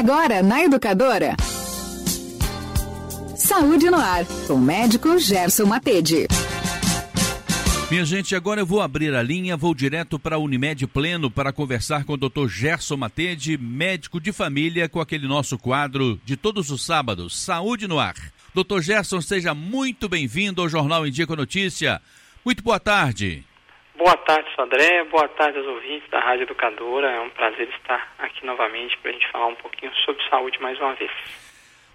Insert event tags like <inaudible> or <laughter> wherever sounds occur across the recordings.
Agora na Educadora. Saúde no ar, com o médico Gerson Matede. Minha gente, agora eu vou abrir a linha, vou direto para a Unimed Pleno para conversar com o Dr. Gerson Matede, médico de família, com aquele nosso quadro de todos os sábados, Saúde no Ar. Dr. Gerson, seja muito bem-vindo ao Jornal com Notícia. Muito boa tarde. Boa tarde, Sodré. Boa tarde aos ouvintes da Rádio Educadora. É um prazer estar aqui novamente para a gente falar um pouquinho sobre saúde mais uma vez.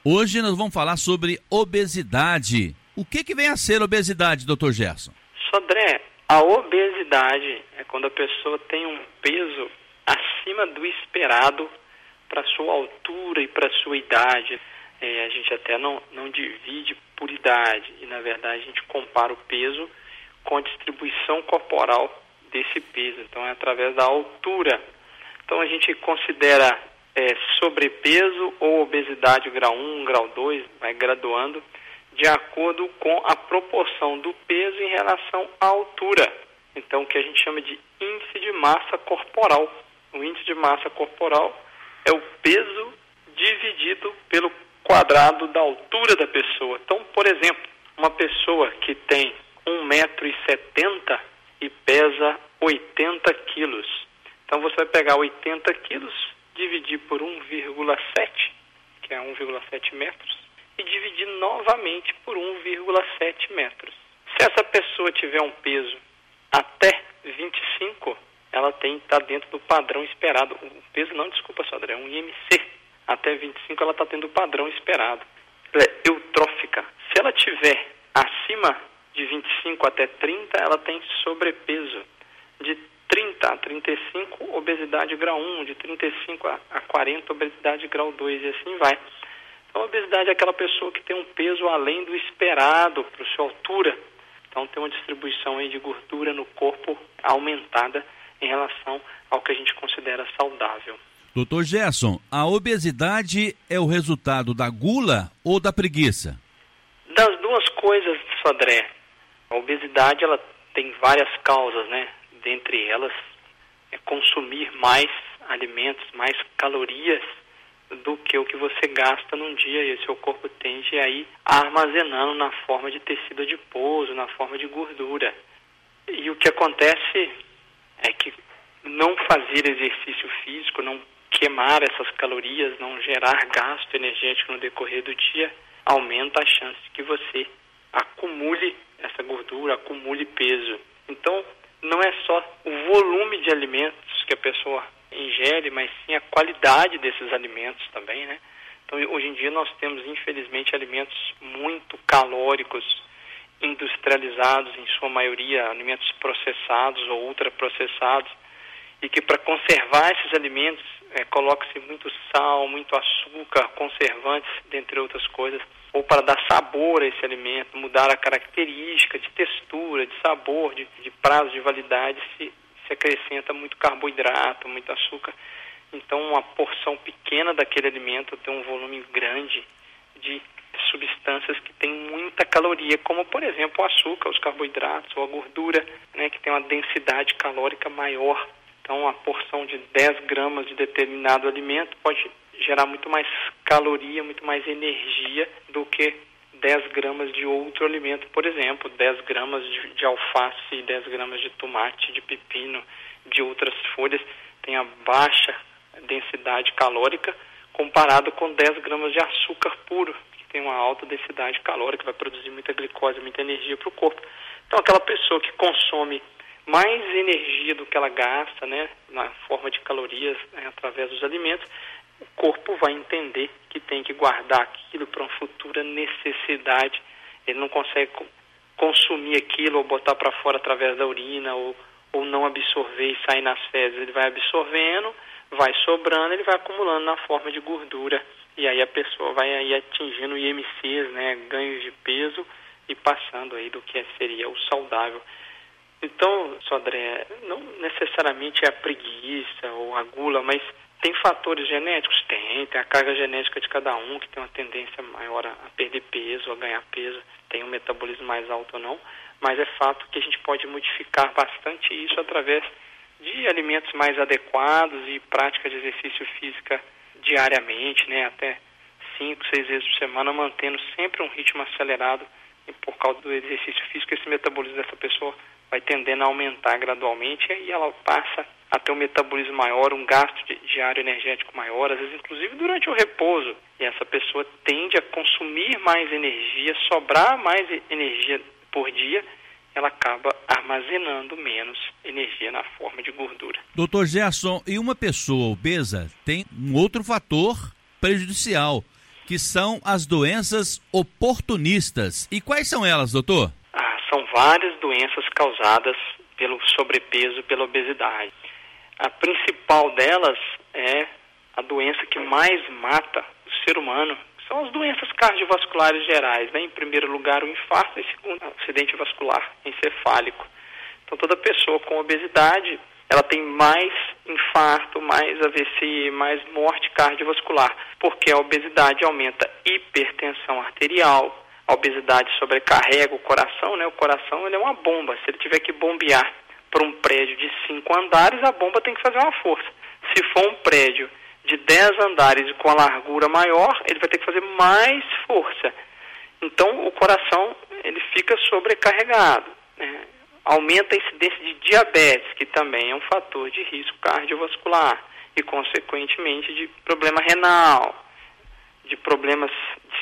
Hoje nós vamos falar sobre obesidade. O que, que vem a ser obesidade, doutor Gerson? Sodré, a obesidade é quando a pessoa tem um peso acima do esperado para sua altura e para sua idade. É, a gente até não, não divide por idade e, na verdade, a gente compara o peso com a distribuição corporal desse peso. Então, é através da altura. Então, a gente considera é, sobrepeso ou obesidade grau 1, grau 2, vai graduando de acordo com a proporção do peso em relação à altura. Então, o que a gente chama de índice de massa corporal. O índice de massa corporal é o peso dividido pelo quadrado da altura da pessoa. Então, por exemplo, uma pessoa que tem 1,70m e pesa 80 quilos. Então, você vai pegar 80 quilos, dividir por 1,7, que é 1,7 metros, e dividir novamente por 1,7 metros. Se essa pessoa tiver um peso até 25, ela tem está dentro do padrão esperado. O peso não, desculpa, Sandra, é um IMC. Até 25 ela está tendo o padrão esperado. Ela é eutrófica. Se ela tiver acima de 25 até 30, ela tem sobrepeso. De 30 a 35, obesidade grau 1, de 35 a 40, obesidade grau 2 e assim vai. Então, a obesidade é aquela pessoa que tem um peso além do esperado para sua altura. Então, tem uma distribuição aí de gordura no corpo aumentada em relação ao que a gente considera saudável. Doutor Gerson, a obesidade é o resultado da gula ou da preguiça? Das duas coisas, Sodré. A obesidade ela tem várias causas, né? Dentre elas, é consumir mais alimentos, mais calorias do que o que você gasta num dia e o seu corpo tende a ir armazenando na forma de tecido adiposo, na forma de gordura. E o que acontece é que não fazer exercício físico, não queimar essas calorias, não gerar gasto energético no decorrer do dia, aumenta a chance que você acumule essa gordura, acumule peso. Então, não é só o volume de alimentos que a pessoa ingere, mas sim a qualidade desses alimentos também, né? Então, hoje em dia nós temos, infelizmente, alimentos muito calóricos, industrializados, em sua maioria, alimentos processados ou ultraprocessados, e que para conservar esses alimentos é, coloca-se muito sal, muito açúcar, conservantes, dentre outras coisas, ou para dar sabor a esse alimento, mudar a característica de textura, de sabor, de, de prazo de validade, se, se acrescenta muito carboidrato, muito açúcar. Então, uma porção pequena daquele alimento tem um volume grande de substâncias que têm muita caloria, como, por exemplo, o açúcar, os carboidratos ou a gordura, né, que tem uma densidade calórica maior. Então, a porção de 10 gramas de determinado alimento pode gerar muito mais caloria, muito mais energia do que 10 gramas de outro alimento, por exemplo, 10 gramas de, de alface, 10 gramas de tomate, de pepino, de outras folhas, tem a baixa densidade calórica comparado com 10 gramas de açúcar puro, que tem uma alta densidade calórica, vai produzir muita glicose, muita energia para o corpo. Então, aquela pessoa que consome mais energia do que ela gasta, né, na forma de calorias né, através dos alimentos, o corpo vai entender que tem que guardar aquilo para uma futura necessidade. Ele não consegue consumir aquilo ou botar para fora através da urina ou, ou não absorver e sair nas fezes. Ele vai absorvendo, vai sobrando, ele vai acumulando na forma de gordura. E aí a pessoa vai aí atingindo IMCs, né, ganhos de peso e passando aí do que seria o saudável. Então, Sodré, não necessariamente é a preguiça ou a gula, mas tem fatores genéticos? Tem, tem a carga genética de cada um, que tem uma tendência maior a, perder peso, a ganhar peso, tem um metabolismo mais alto ou não, mas é fato que a gente pode modificar bastante isso através de alimentos mais adequados e prática de exercício físico diariamente, né, até cinco, seis vezes por semana, mantendo sempre um ritmo acelerado e por causa do exercício físico, esse metabolismo dessa pessoa vai tendendo a aumentar gradualmente e ela passa a ter um metabolismo maior, um gasto diário energético maior, às vezes inclusive durante o repouso. E essa pessoa tende a consumir mais energia, sobrar mais energia por dia, ela acaba armazenando menos energia na forma de gordura. Doutor Gerson, e uma pessoa obesa tem um outro fator prejudicial, que são as doenças oportunistas. E quais são elas, doutor? Ah, são várias doenças causadas pelo sobrepeso, pela obesidade. A principal delas é a doença que mais mata o ser humano. São as doenças cardiovasculares gerais, né? Em primeiro lugar, o infarto, em segundo, o acidente vascular encefálico. Então, toda pessoa com obesidade, ela tem mais infarto, mais AVC, mais morte cardiovascular, porque a obesidade aumenta hipertensão arterial, a obesidade sobrecarrega o coração, né? O coração ele é uma bomba. Se ele tiver que bombear para um prédio de cinco andares, a bomba tem que fazer uma força. Se for um prédio de dez andares com a largura maior, ele vai ter que fazer mais força. Então, o coração ele fica sobrecarregado. Né? Aumenta a incidência de diabetes, que também é um fator de risco cardiovascular e, consequentemente, de problema renal, de problemas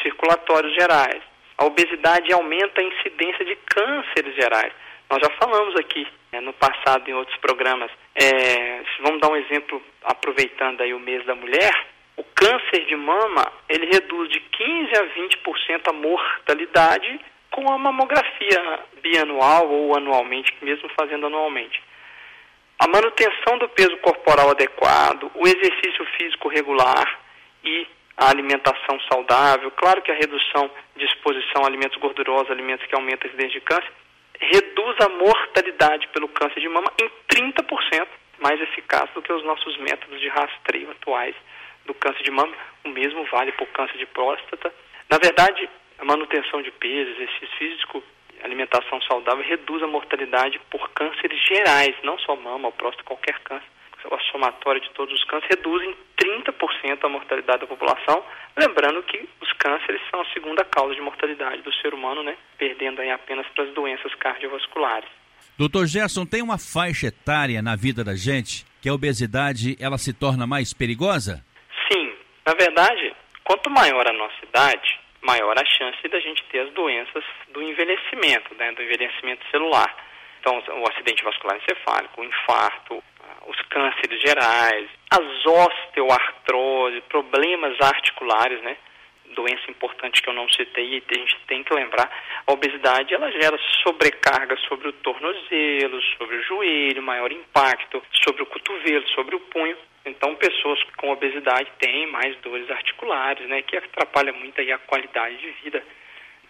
circulatórios gerais. A obesidade aumenta a incidência de cânceres gerais. Nós já falamos aqui né, no passado em outros programas. É, vamos dar um exemplo, aproveitando aí o mês da mulher. O câncer de mama, ele reduz de 15 a 20% a mortalidade com a mamografia bianual ou anualmente, mesmo fazendo anualmente. A manutenção do peso corporal adequado, o exercício físico regular e a alimentação saudável, claro que a redução de exposição a alimentos gordurosos, alimentos que aumentam a incidência de câncer, reduz a mortalidade pelo câncer de mama em 30% mais eficaz do que os nossos métodos de rastreio atuais do câncer de mama. O mesmo vale para o câncer de próstata. Na verdade, a manutenção de peso, exercício físico, alimentação saudável reduz a mortalidade por cânceres gerais, não só mama ou próstata, qualquer câncer a somatória de todos os cânceres, reduzem 30% a mortalidade da população. Lembrando que os cânceres são a segunda causa de mortalidade do ser humano, né? perdendo aí apenas para as doenças cardiovasculares. Doutor Gerson, tem uma faixa etária na vida da gente que a obesidade ela se torna mais perigosa? Sim, na verdade, quanto maior a nossa idade, maior a chance da gente ter as doenças do envelhecimento, né, do envelhecimento celular. Então, o acidente vascular encefálico, o infarto, os cânceres gerais, as osteoartrose, problemas articulares, né? Doença importante que eu não citei e a gente tem que lembrar, a obesidade ela gera sobrecarga sobre o tornozelo, sobre o joelho, maior impacto sobre o cotovelo, sobre o punho. Então, pessoas com obesidade têm mais dores articulares, né, que atrapalha muito aí a qualidade de vida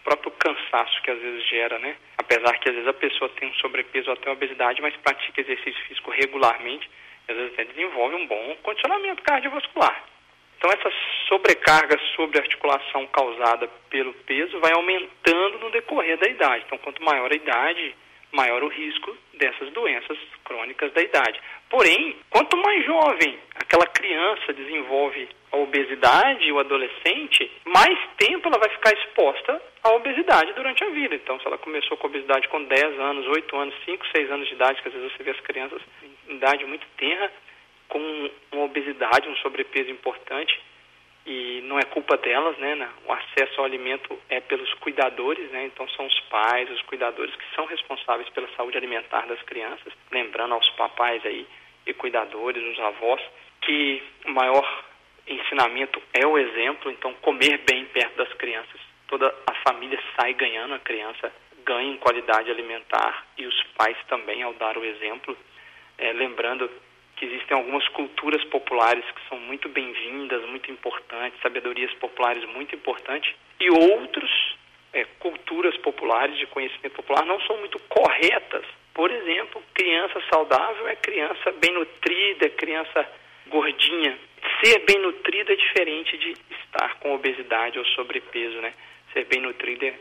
próprio cansaço que às vezes gera, né? Apesar que às vezes a pessoa tem um sobrepeso até obesidade, mas pratica exercício físico regularmente, às vezes até desenvolve um bom condicionamento cardiovascular. Então essa sobrecarga sobre a articulação causada pelo peso vai aumentando no decorrer da idade. Então quanto maior a idade, maior o risco dessas doenças crônicas da idade. Porém, quanto mais jovem aquela criança desenvolve a obesidade, o adolescente, mais tempo ela vai ficar exposta à obesidade durante a vida. Então, se ela começou com obesidade com 10 anos, 8 anos, 5, 6 anos de idade, que às vezes você vê as crianças em idade muito tenra, com uma obesidade, um sobrepeso importante, e não é culpa delas, né? O acesso ao alimento é pelos cuidadores, né? Então são os pais, os cuidadores que são responsáveis pela saúde alimentar das crianças. Lembrando aos papais aí e cuidadores, os avós, que o maior ensinamento é o exemplo. Então comer bem perto das crianças, toda a família sai ganhando, a criança ganha em qualidade alimentar e os pais também ao dar o exemplo. É, lembrando que existem algumas culturas populares que são muito bem-vindas, muito importantes, sabedorias populares muito importantes, e outros é, culturas populares de conhecimento popular não são muito corretas. Por exemplo, criança saudável é criança bem nutrida, é criança gordinha. Ser bem nutrido é diferente de estar com obesidade ou sobrepeso, né? Ser bem nutrido é,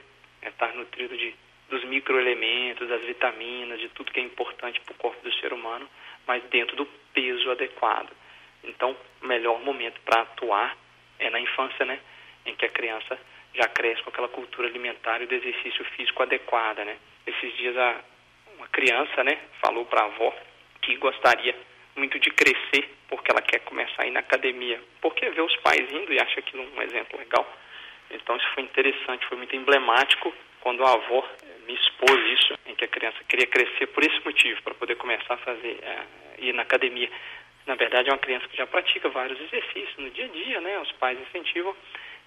é estar nutrido de, dos microelementos, das vitaminas, de tudo que é importante para o corpo do ser humano mas dentro do peso adequado. Então, o melhor momento para atuar é na infância, né? Em que a criança já cresce com aquela cultura alimentar e do exercício físico adequada, né? Esses dias a, uma criança, né, falou para a avó que gostaria muito de crescer porque ela quer começar a ir na academia, porque vê os pais indo e acha aquilo um exemplo legal. Então isso foi interessante, foi muito emblemático quando a avó me expôs isso, em que a criança queria crescer por esse motivo, para poder começar a fazer, é, ir na academia. Na verdade é uma criança que já pratica vários exercícios no dia a dia, né? Os pais incentivam.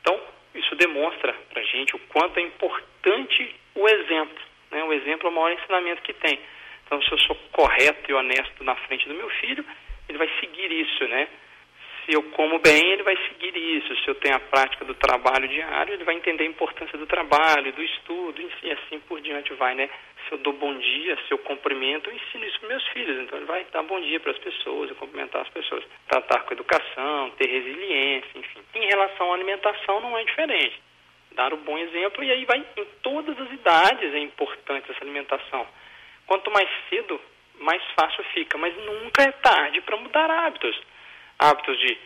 Então isso demonstra para gente o quanto é importante o exemplo. Né? O exemplo é o maior ensinamento que tem. Então, se eu sou correto e honesto na frente do meu filho, ele vai seguir isso, né? Se eu como bem, ele vai seguir isso. Se eu tenho a prática do trabalho diário, ele vai entender a importância do trabalho, do estudo, e assim por diante vai, né? Se eu dou bom dia, se eu cumprimento, eu ensino isso para meus filhos. Então, ele vai dar bom dia para as pessoas, cumprimentar as pessoas. Tratar com educação, ter resiliência, enfim. Em relação à alimentação, não é diferente. Dar o bom exemplo, e aí vai em todas as idades é importante essa alimentação Quanto mais cedo, mais fácil fica, mas nunca é tarde para mudar hábitos. Hábitos de,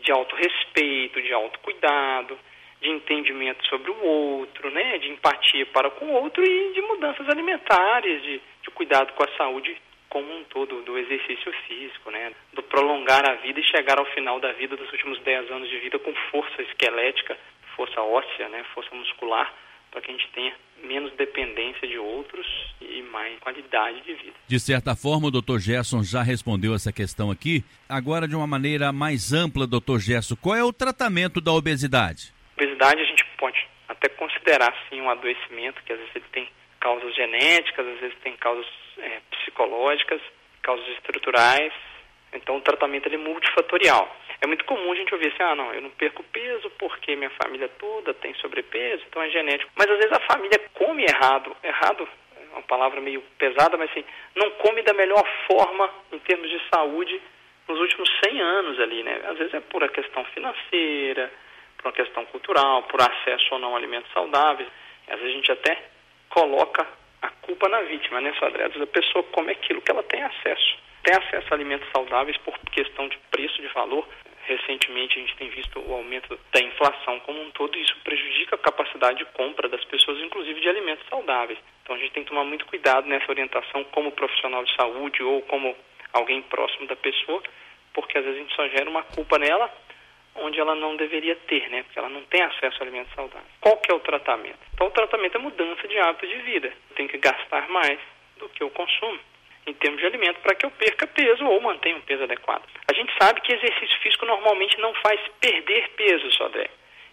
de autorrespeito, de autocuidado, de entendimento sobre o outro, né, de empatia para com o outro e de mudanças alimentares, de, de cuidado com a saúde como um todo, do exercício físico, né, do prolongar a vida e chegar ao final da vida dos últimos 10 anos de vida com força esquelética, força óssea, né, força muscular, para que a gente tenha menos dependência de outros e mais qualidade de vida. De certa forma, o Dr. Gerson já respondeu essa questão aqui. Agora, de uma maneira mais ampla, Dr. Gerson, qual é o tratamento da obesidade? Obesidade a gente pode até considerar sim um adoecimento que às vezes ele tem causas genéticas, às vezes tem causas é, psicológicas, causas estruturais. Então, o tratamento ele é multifatorial. É muito comum a gente ouvir assim, ah, não, eu não perco peso porque minha família toda tem sobrepeso, então é genético. Mas às vezes a família come errado. Errado é uma palavra meio pesada, mas assim, não come da melhor forma em termos de saúde nos últimos 100 anos ali, né? Às vezes é por a questão financeira, por uma questão cultural, por acesso ou não a alimentos saudáveis. Às vezes a gente até coloca a culpa na vítima, né, Sodré? Às vezes a pessoa come aquilo que ela tem acesso. Tem acesso a alimentos saudáveis por questão de preço, de valor, recentemente a gente tem visto o aumento da inflação como um todo e isso prejudica a capacidade de compra das pessoas, inclusive de alimentos saudáveis. Então a gente tem que tomar muito cuidado nessa orientação como profissional de saúde ou como alguém próximo da pessoa, porque às vezes a gente só gera uma culpa nela onde ela não deveria ter, né? Porque ela não tem acesso a alimentos saudáveis. Qual que é o tratamento? Então o tratamento é mudança de hábito de vida. Tenho que gastar mais do que eu consumo em termos de alimento para que eu perca peso ou mantenha um peso adequado. A gente sabe que exercício físico normalmente não faz perder peso, Sodré.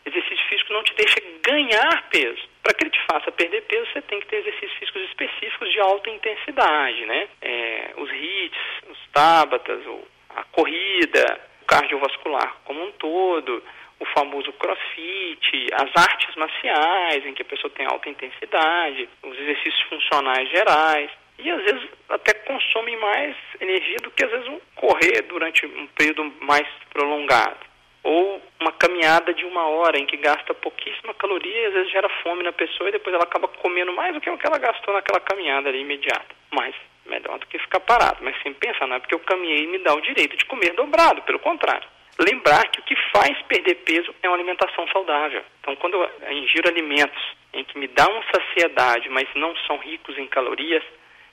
Exercício físico não te deixa ganhar peso. Para que ele te faça perder peso, você tem que ter exercícios físicos específicos de alta intensidade, né? É, os HIITs, os tábatas, a corrida, o cardiovascular como um todo, o famoso crossfit, as artes marciais, em que a pessoa tem alta intensidade, os exercícios funcionais gerais e às vezes até consomem mais energia do que às vezes um correr durante um período mais prolongado. Ou uma caminhada de uma hora em que gasta pouquíssima caloria e às vezes gera fome na pessoa e depois ela acaba comendo mais do que o que ela gastou naquela caminhada ali imediata. Mas melhor do que ficar parado. Mas sem pensar, não é porque eu caminhei e me dá o direito de comer dobrado, pelo contrário. Lembrar que o que faz perder peso é uma alimentação saudável. Então, quando eu ingiro alimentos em que me dão saciedade, mas não são ricos em calorias,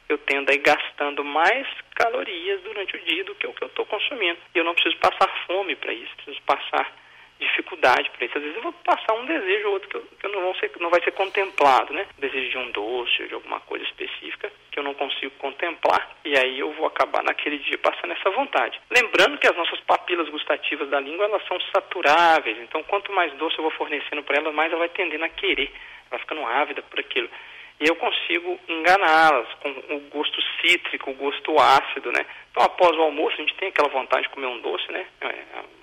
eu tendo a ir gastando mais calorias durante o dia do que o que eu estou consumindo. E eu não preciso passar fome para isso, preciso passar dificuldade para isso. Às vezes eu vou passar um desejo ou outro que, eu, que eu não, ser, não vai ser contemplado, né? desejo de um doce, de alguma coisa específica que eu não consigo contemplar e aí eu vou acabar naquele dia passando essa vontade. Lembrando que as nossas papilas gustativas da língua elas são saturáveis, então quanto mais doce eu vou fornecendo para elas, mais ela vai tendendo a querer, ela vai ficando ávida por aquilo e eu consigo enganá-las com o gosto cítrico, o gosto ácido, né? Então, após o almoço, a gente tem aquela vontade de comer um doce, né? É,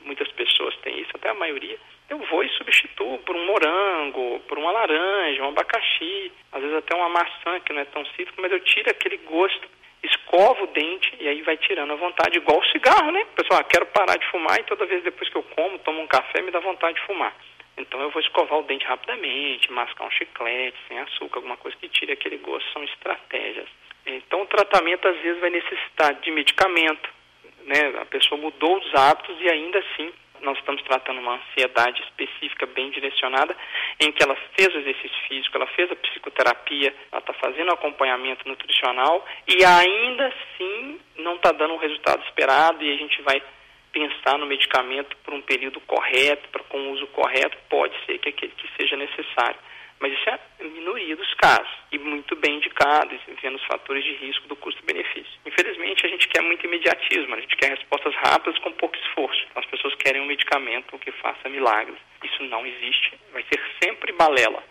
muitas pessoas têm isso, até a maioria. Eu vou e substituo por um morango, por uma laranja, um abacaxi, às vezes até uma maçã que não é tão cítrico, mas eu tiro aquele gosto, escovo o dente e aí vai tirando a vontade, igual o cigarro, né? Pessoal, ah, quero parar de fumar e toda vez depois que eu como, tomo um café, me dá vontade de fumar. Então eu vou escovar o dente rapidamente, mascar um chiclete, sem açúcar, alguma coisa que tire aquele gosto, são estratégias. Então o tratamento às vezes vai necessitar de medicamento, né? A pessoa mudou os hábitos e ainda assim nós estamos tratando uma ansiedade específica bem direcionada, em que ela fez o exercício físico, ela fez a psicoterapia, ela está fazendo o acompanhamento nutricional e ainda assim não está dando o resultado esperado e a gente vai pensar no medicamento por um período correto, para com o uso correto, pode ser que, que seja necessário. Mas isso é a minoria dos casos e muito bem indicado, vendo os fatores de risco do custo-benefício. Infelizmente, a gente quer muito imediatismo, a gente quer respostas rápidas com pouco esforço. As pessoas querem um medicamento que faça milagres. Isso não existe, vai ser sempre balela.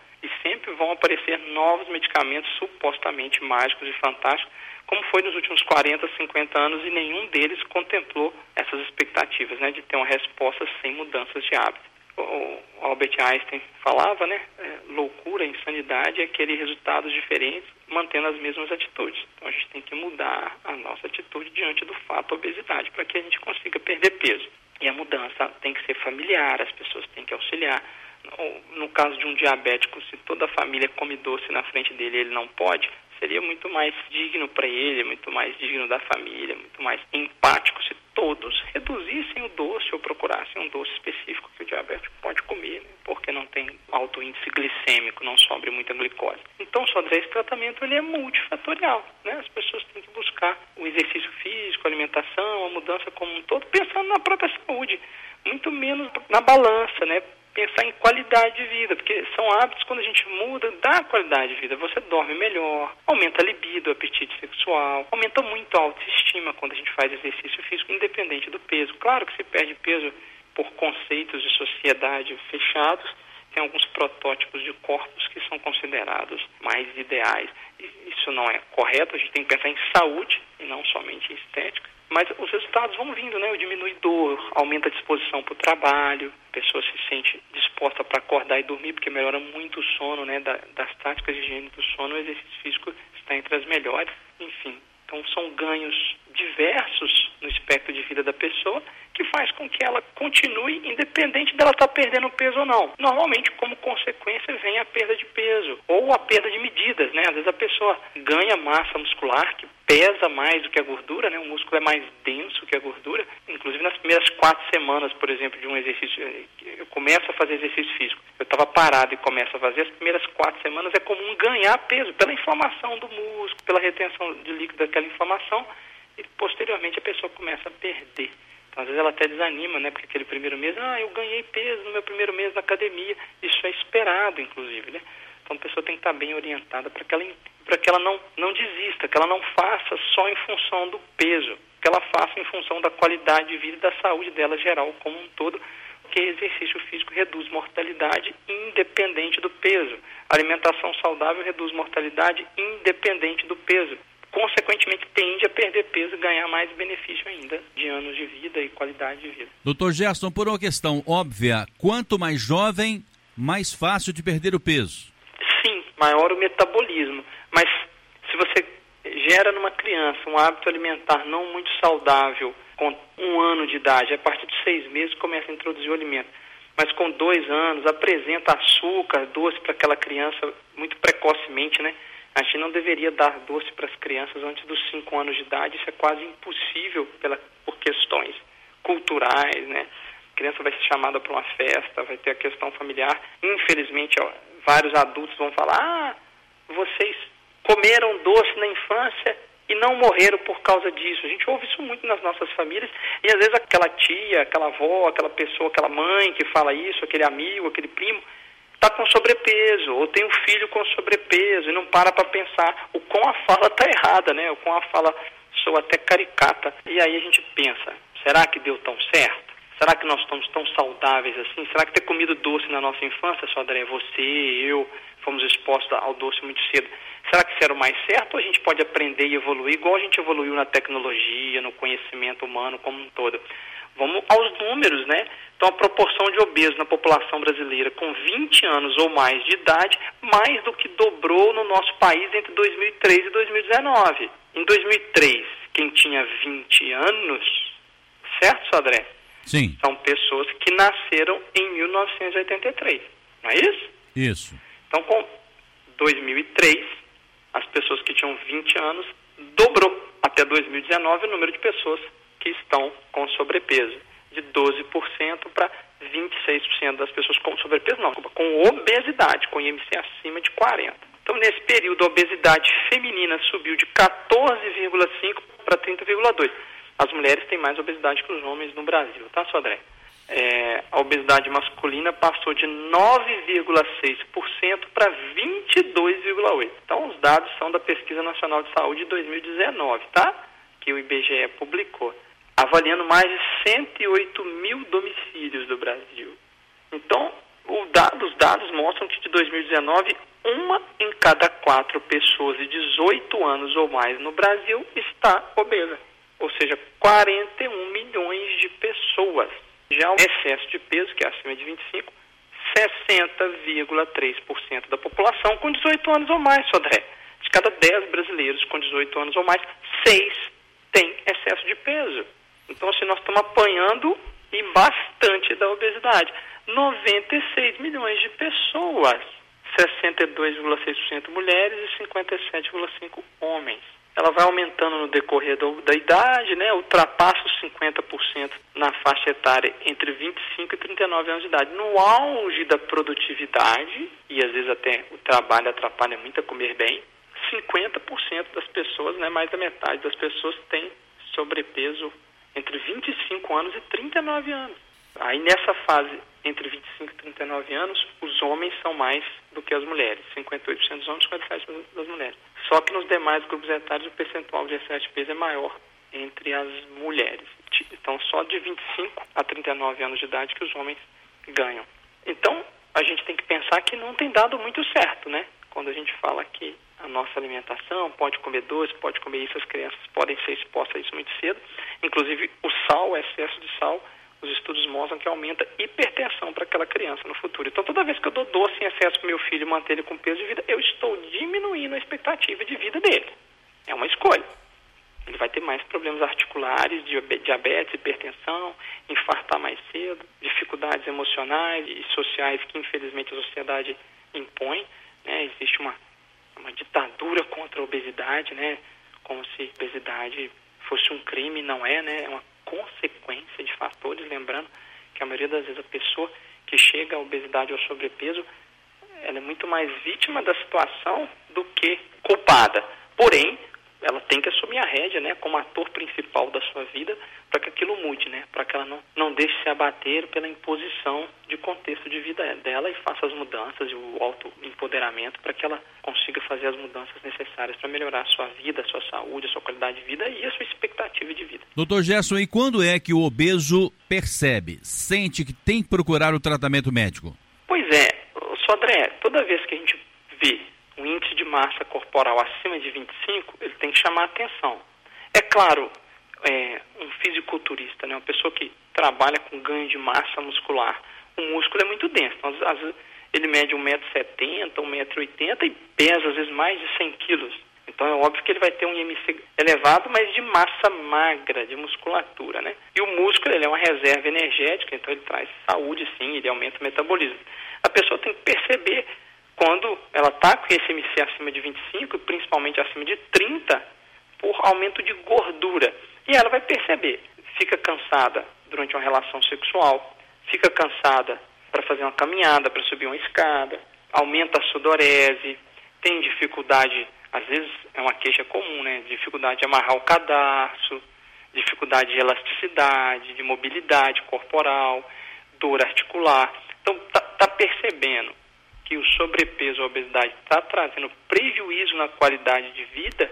Sempre vão aparecer novos medicamentos supostamente mágicos e fantásticos, como foi nos últimos 40, 50 anos, e nenhum deles contemplou essas expectativas né, de ter uma resposta sem mudanças de hábito o Albert Einstein falava, né? É, loucura, insanidade é aquele resultados diferentes mantendo as mesmas atitudes. Então a gente tem que mudar a nossa atitude diante do fato obesidade para que a gente consiga perder peso. E a mudança tem que ser familiar, as pessoas têm que auxiliar. No, caso de um diabético, se toda a família come doce na frente dele ele não pode, seria muito mais digno para ele, muito mais digno da família, muito mais empático se todos reduzissem o doce ou procurassem um doce específico que o diabético pode comer, né? porque não tem alto índice glicêmico, não sobre muita glicose. Então, só esse tratamento ele é multifatorial. Né? As pessoas têm que buscar o exercício físico, a alimentação, a mudança como um todo, pensando na própria saúde, muito menos na balança, né? Pensar em qualidade de vida, porque são hábitos quando a gente muda, dá qualidade de vida. Você dorme melhor, aumenta a libido, o apetite sexual, aumenta muito a autoestima quando a gente faz exercício físico, independente do peso. Claro que se perde peso por conceitos de sociedade fechados, tem alguns protótipos de corpos que são considerados mais ideais. Isso não é correto, a gente tem que pensar em saúde e não somente em estética. Mas os resultados vão vindo, né? Diminui dor, aumenta a disposição para o trabalho, a pessoa se sente disposta para acordar e dormir, porque melhora muito o sono, né? Da, das táticas de higiene do sono, o exercício físico está entre as melhores. Enfim, então são ganhos diversos no espectro de vida da pessoa que faz com que ela continue independente dela estar tá perdendo peso ou não. Normalmente, como consequência, vem a perda de peso ou a perda de medidas, né? Às vezes a pessoa ganha massa muscular que pesa mais do que a gordura, né? O músculo é mais denso que a gordura. Inclusive nas primeiras quatro semanas, por exemplo, de um exercício, eu começo a fazer exercício físico. Eu estava parado e começo a fazer as primeiras quatro semanas é comum ganhar peso pela inflamação do músculo, pela retenção de líquido daquela inflamação e posteriormente a pessoa começa a perder. Então, às vezes ela até desanima, né? Porque aquele primeiro mês, ah, eu ganhei peso no meu primeiro mês na academia. Isso é esperado, inclusive, né? Então a pessoa tem que estar bem orientada para que ela, para que ela não, não desista, que ela não faça só em função do peso, que ela faça em função da qualidade de vida e da saúde dela geral como um todo, porque exercício físico reduz mortalidade independente do peso. Alimentação saudável reduz mortalidade independente do peso consequentemente tende a perder peso e ganhar mais benefício ainda de anos de vida e qualidade de vida. Doutor Gerson, por uma questão óbvia, quanto mais jovem, mais fácil de perder o peso? Sim, maior o metabolismo. Mas se você gera numa criança um hábito alimentar não muito saudável com um ano de idade, a partir de seis meses começa a introduzir o alimento. Mas com dois anos apresenta açúcar, doce para aquela criança muito precocemente, né? A gente não deveria dar doce para as crianças antes dos 5 anos de idade, isso é quase impossível pela, por questões culturais, né? A criança vai ser chamada para uma festa, vai ter a questão familiar. Infelizmente, ó, vários adultos vão falar: ah, vocês comeram doce na infância e não morreram por causa disso. A gente ouve isso muito nas nossas famílias e às vezes aquela tia, aquela avó, aquela pessoa, aquela mãe que fala isso, aquele amigo, aquele primo, está com sobrepeso, ou tem um filho com sobrepeso, e não para para pensar o quão a fala está errada, né? O quão a fala sou até caricata. E aí a gente pensa, será que deu tão certo? Será que nós estamos tão saudáveis assim? Será que ter comido doce na nossa infância, só André, você, eu, fomos expostos ao doce muito cedo? Será que isso era o mais certo ou a gente pode aprender e evoluir igual a gente evoluiu na tecnologia, no conhecimento humano como um todo? Vamos aos números, né? Então, a proporção de obesos na população brasileira com 20 anos ou mais de idade, mais do que dobrou no nosso país entre 2003 e 2019. Em 2003, quem tinha 20 anos, certo, Sodré? Sim. São pessoas que nasceram em 1983, não é isso? Isso. Então, com 2003, as pessoas que tinham 20 anos dobrou até 2019 o número de pessoas que estão com sobrepeso, de 12% para 26% das pessoas com sobrepeso, não, com obesidade, com IMC acima de 40. Então, nesse período, a obesidade feminina subiu de 14,5 para 30,2. As mulheres têm mais obesidade que os homens no Brasil, tá, Sodré? É, a obesidade masculina passou de 9,6% para 22,8%. Então, os dados são da Pesquisa Nacional de Saúde de 2019, tá? Que o IBGE publicou avaliando mais de 108 mil domicílios do Brasil. Então, dado, os dados mostram que de 2019, uma em cada quatro pessoas de 18 anos ou mais no Brasil está obesa. Ou seja, 41 milhões de pessoas. Já o excesso de peso, que é acima de 25, 60,3% da população com 18 anos ou mais, Sodré. De cada 10 brasileiros com 18 anos ou mais, 6 têm excesso de peso. Então, assim, nós estamos apanhando e bastante da obesidade. 96 milhões de pessoas, 62,6% mulheres e 57,5% homens. Ela vai aumentando no decorrer do, da idade, né? ultrapassa os 50% na faixa etária entre 25 e 39 anos de idade. No auge da produtividade, e às vezes até o trabalho atrapalha muito a comer bem, 50% das pessoas, né, mais da metade das pessoas tem sobrepeso entre 25 anos e 39 anos. Aí nessa fase, entre 25 e 39 anos, os homens são mais do que as mulheres, 58% dos homens, 57% das mulheres. Só que nos demais grupos etários o percentual de excesso de peso é maior entre as mulheres. Então, só de 25 a 39 anos de idade que os homens ganham. Então, a gente tem que pensar que não tem dado muito certo, né? Quando a gente fala que a nossa alimentação, pode comer doce, pode comer isso, as crianças podem ser expostas a isso muito cedo. Inclusive, o sal, o excesso de sal, os estudos mostram que aumenta hipertensão para aquela criança no futuro. Então, toda vez que eu dou doce em excesso para meu filho manter ele com peso de vida, eu estou diminuindo a expectativa de vida dele. É uma escolha. Ele vai ter mais problemas articulares, diabetes, hipertensão, infartar mais cedo, dificuldades emocionais e sociais que, infelizmente, a sociedade impõe. Né? Existe uma uma ditadura contra a obesidade, né? Como se obesidade fosse um crime, não é, né? É uma consequência de fatores, lembrando que a maioria das vezes a pessoa que chega à obesidade ou sobrepeso, ela é muito mais vítima da situação do que culpada. Porém, ela tem que assumir a rédea, né, como ator principal da sua vida, para que aquilo mude, né, para que ela não, não deixe se abater pela imposição de contexto de vida dela e faça as mudanças e o auto-empoderamento para que ela consiga fazer as mudanças necessárias para melhorar a sua vida, a sua saúde, a sua qualidade de vida e a sua expectativa de vida. Doutor Gerson, e quando é que o obeso percebe, sente que tem que procurar o tratamento médico? Pois é, Sodré, toda vez que a gente vê um índice de massa corporal acima de 25, ele tem que chamar atenção. É claro, é, um fisiculturista, né, uma pessoa que trabalha com ganho de massa muscular, o músculo é muito denso. Então, às vezes, ele mede 1,70m, 1,80m e pesa, às vezes, mais de 100 quilos. Então, é óbvio que ele vai ter um IMC elevado, mas de massa magra, de musculatura, né? E o músculo, ele é uma reserva energética, então ele traz saúde, sim, ele aumenta o metabolismo. A pessoa tem que perceber quando ela está com esse MC acima de 25, principalmente acima de 30, por aumento de gordura. E ela vai perceber, fica cansada durante uma relação sexual, fica cansada para fazer uma caminhada, para subir uma escada, aumenta a sudorese, tem dificuldade, às vezes é uma queixa comum, né? Dificuldade de amarrar o cadarço, dificuldade de elasticidade, de mobilidade corporal, dor articular. Então, tá, tá percebendo que o sobrepeso ou a obesidade está trazendo prejuízo na qualidade de vida,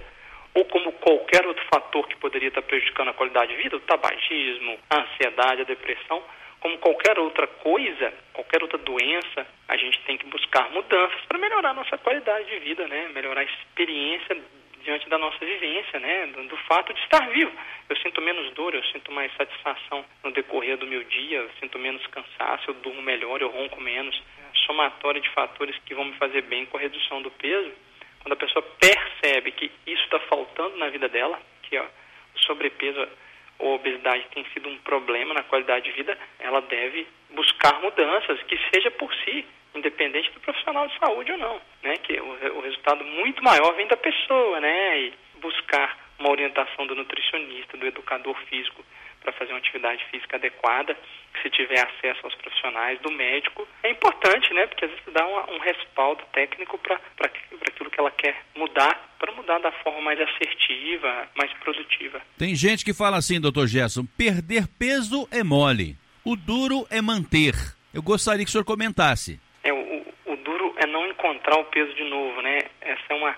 ou como qualquer outro fator que poderia estar prejudicando a qualidade de vida, o tabagismo, a ansiedade, a depressão, como qualquer outra coisa, qualquer outra doença, a gente tem que buscar mudanças para melhorar a nossa qualidade de vida, né? Melhorar a experiência diante da nossa vivência, né? Do, do, fato de estar vivo. Eu sinto menos dor, eu sinto mais satisfação no decorrer do meu dia, eu sinto menos cansaço, eu durmo melhor, eu ronco menos somatória de fatores que vão me fazer bem com a redução do peso, quando a pessoa percebe que isso está faltando na vida dela, que ó, o sobrepeso ou obesidade tem sido um problema na qualidade de vida, ela deve buscar mudanças, que seja por si, independente do profissional de saúde ou não, né? Que o, o resultado muito maior vem da pessoa, né? E buscar uma orientação do nutricionista, do educador físico para fazer uma atividade física adequada, se tiver acesso aos profissionais, do médico, é importante, né? Porque às vezes dá uma, um respaldo técnico para aquilo que ela quer mudar, para mudar da forma mais assertiva, mais produtiva. Tem gente que fala assim, doutor Gerson, perder peso é mole, o duro é manter. Eu gostaria que o senhor comentasse. É, o, o duro é não encontrar o peso de novo, né? Essa é uma,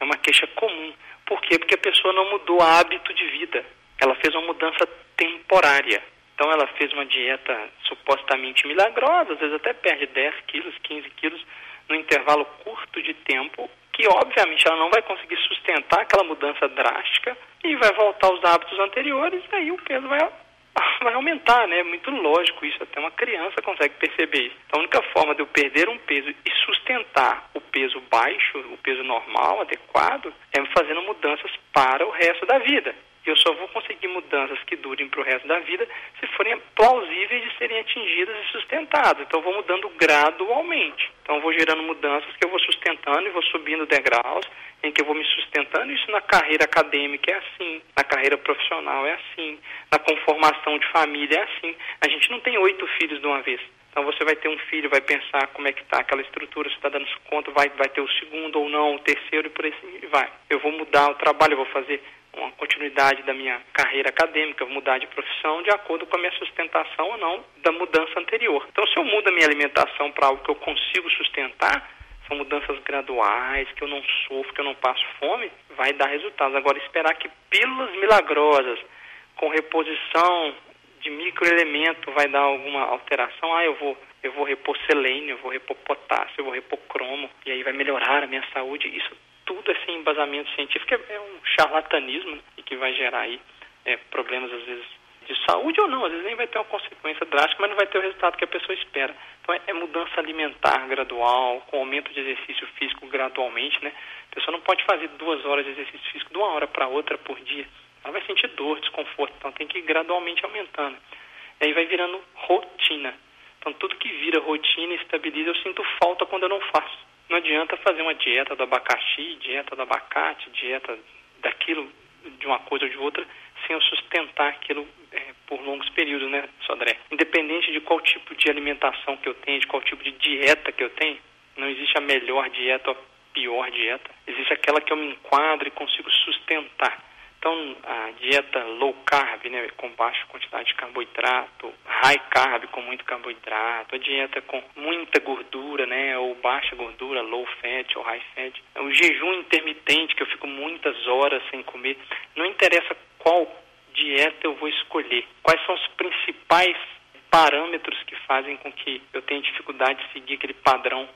é uma queixa comum. Por quê? Porque a pessoa não mudou hábito de vida. Ela fez uma mudança temporária. Então ela fez uma dieta supostamente milagrosa, às vezes até perde 10 quilos, 15 quilos, no intervalo curto de tempo, que obviamente ela não vai conseguir sustentar aquela mudança drástica e vai voltar aos hábitos anteriores, e aí o peso vai, <laughs> vai aumentar, né? É muito lógico isso, até uma criança consegue perceber isso. Então a única forma de eu perder um peso e sustentar o peso baixo, o peso normal, adequado, é fazendo mudanças para o resto da vida eu só vou conseguir mudanças que durem para o resto da vida se forem plausíveis de serem atingidas e sustentadas. Então, eu vou mudando gradualmente. Então, eu vou gerando mudanças que eu vou sustentando e vou subindo degraus, em que eu vou me sustentando. Isso na carreira acadêmica é assim, na carreira profissional é assim, na conformação de família é assim. A gente não tem oito filhos de uma vez. Então você vai ter um filho, vai pensar como é que está aquela estrutura, se está dando conta, vai, vai ter o segundo ou não, o terceiro e por aí vai. Eu vou mudar o trabalho, eu vou fazer uma continuidade da minha carreira acadêmica, mudar de profissão de acordo com a minha sustentação ou não da mudança anterior. Então, se eu mudo a minha alimentação para algo que eu consigo sustentar, são mudanças graduais, que eu não sofro, que eu não passo fome, vai dar resultados. Agora, esperar que pílulas milagrosas, com reposição de microelemento, vai dar alguma alteração, ah, eu vou eu vou repor selênio, eu vou repor potássio, eu vou repor cromo, e aí vai melhorar a minha saúde. Isso tudo é sem embasamento científico é, é um charlatanismo né, e que vai gerar aí é, problemas às vezes de saúde ou não, às vezes nem vai ter uma consequência drástica, mas não vai ter o resultado que a pessoa espera. Então é, é mudança alimentar gradual, com aumento de exercício físico gradualmente, né? A pessoa não pode fazer duas horas de exercício físico de uma hora para outra por dia. Ela vai sentir dor, desconforto, então tem que ir gradualmente aumentando. E aí vai virando rotina. Então tudo que vira rotina estabiliza, eu sinto falta quando eu não faço. Não adianta fazer uma dieta do abacaxi, dieta do abacate, dieta daquilo, de uma coisa ou de outra, sem eu sustentar aquilo é, por longos períodos, né, Sodré? Independente de qual tipo de alimentação que eu tenho, de qual tipo de dieta que eu tenho, não existe a melhor dieta ou a pior dieta. Existe aquela que eu me enquadro e consigo sustentar. Então, a dieta low carb, né, com baixa quantidade de carboidrato, high carb com muito carboidrato, a dieta com muita gordura, né, ou baixa gordura, low fat ou high fat, o jejum intermitente, que eu fico muitas horas sem comer, não interessa qual dieta eu vou escolher, quais são os principais parâmetros que fazem com que eu tenha dificuldade de seguir aquele padrão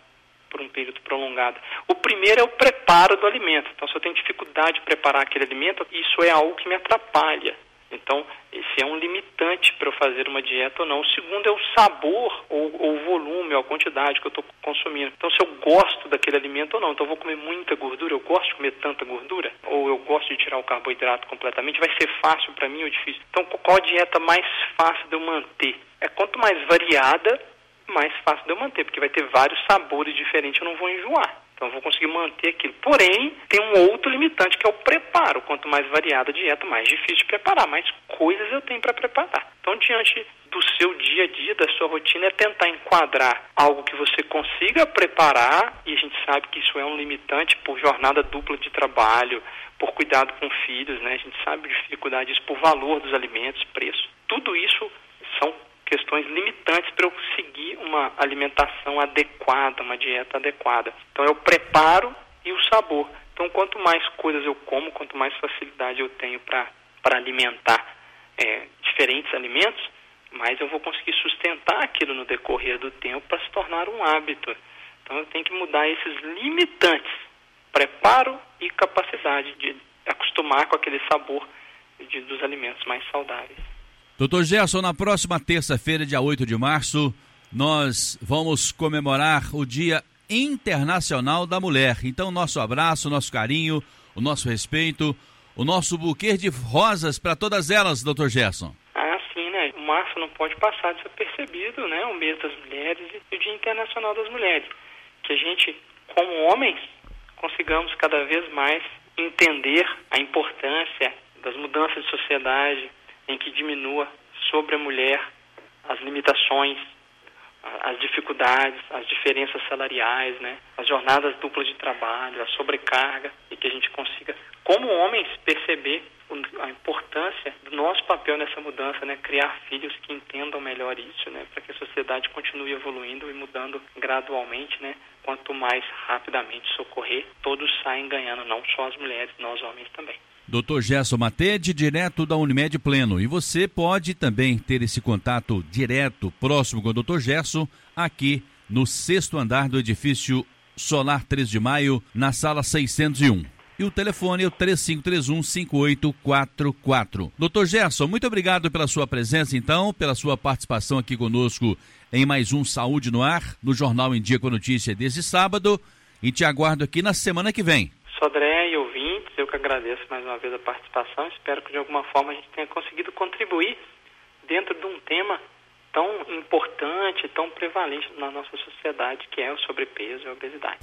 por um período prolongado. O primeiro é o preparo do alimento. Então, se eu tenho dificuldade de preparar aquele alimento, isso é algo que me atrapalha. Então, esse é um limitante para eu fazer uma dieta ou não. O segundo é o sabor ou, o volume, ou a quantidade que eu estou consumindo. Então, se eu gosto daquele alimento ou não. Então, eu vou comer muita gordura, eu gosto de comer tanta gordura, ou eu gosto de tirar o carboidrato completamente, vai ser fácil para mim ou difícil? Então, qual a dieta mais fácil de eu manter? É quanto mais variada, mais fácil de eu manter, porque vai ter vários sabores diferentes, eu não vou enjoar. Então eu vou conseguir manter aquilo. Porém, tem um outro limitante que é o preparo. Quanto mais variada a dieta, mais difícil de preparar, mais coisas eu tenho para preparar. Então, diante do seu dia a dia, da sua rotina, é tentar enquadrar algo que você consiga preparar, e a gente sabe que isso é um limitante por jornada dupla de trabalho, por cuidado com filhos, né? A gente sabe a dificuldade disso por valor dos alimentos, preço. Tudo isso são questões limitantes para eu seguir uma alimentação adequada, uma dieta adequada. Então é o preparo e o sabor. Então quanto mais coisas eu como, quanto mais facilidade eu tenho para alimentar é, diferentes alimentos, mais eu vou conseguir sustentar aquilo no decorrer do tempo para se tornar um hábito. Então eu tenho que mudar esses limitantes, preparo e capacidade de acostumar com aquele sabor de, dos alimentos mais saudáveis. Doutor Gerson, na próxima terça-feira, dia 8 de março, nós vamos comemorar o Dia Internacional da Mulher. Então, nosso abraço, nosso carinho, o nosso respeito. o nosso buquê de rosas para todas elas, doutor Gerson. Ah, sim, né? Março não pode passar desapercebido, né? O mês das mulheres e o Dia Internacional das Mulheres. Que a gente, como homens, consigamos cada vez mais entender a importância das mudanças de sociedade em que diminua sobre a mulher as limitações, as dificuldades, as diferenças salariais, né, as jornadas duplas de trabalho, a sobrecarga e que a gente consiga, como homens, perceber a importância do nosso papel nessa mudança, né, criar filhos que entendam melhor isso, né, para que a sociedade continue evoluindo e mudando gradualmente, né, quanto mais rapidamente socorrer, todos saem ganhando, não só as mulheres, nós homens também. Dr. Gerson Matede, direto da Unimed Pleno. E você pode também ter esse contato direto, próximo com o Dr. Gerson, aqui no sexto andar do edifício Solar 3 de Maio, na sala 601. E o telefone é o 3531-5844. Doutor Gerson, muito obrigado pela sua presença, então, pela sua participação aqui conosco em mais um Saúde no Ar, no Jornal em Dia com Notícia desse sábado. E te aguardo aqui na semana que vem. Sodré e ouvintes, eu que agradeço mais uma vez a participação. Espero que de alguma forma a gente tenha conseguido contribuir dentro de um tema tão importante, tão prevalente na nossa sociedade, que é o sobrepeso e a obesidade.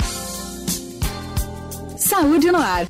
Saúde no ar.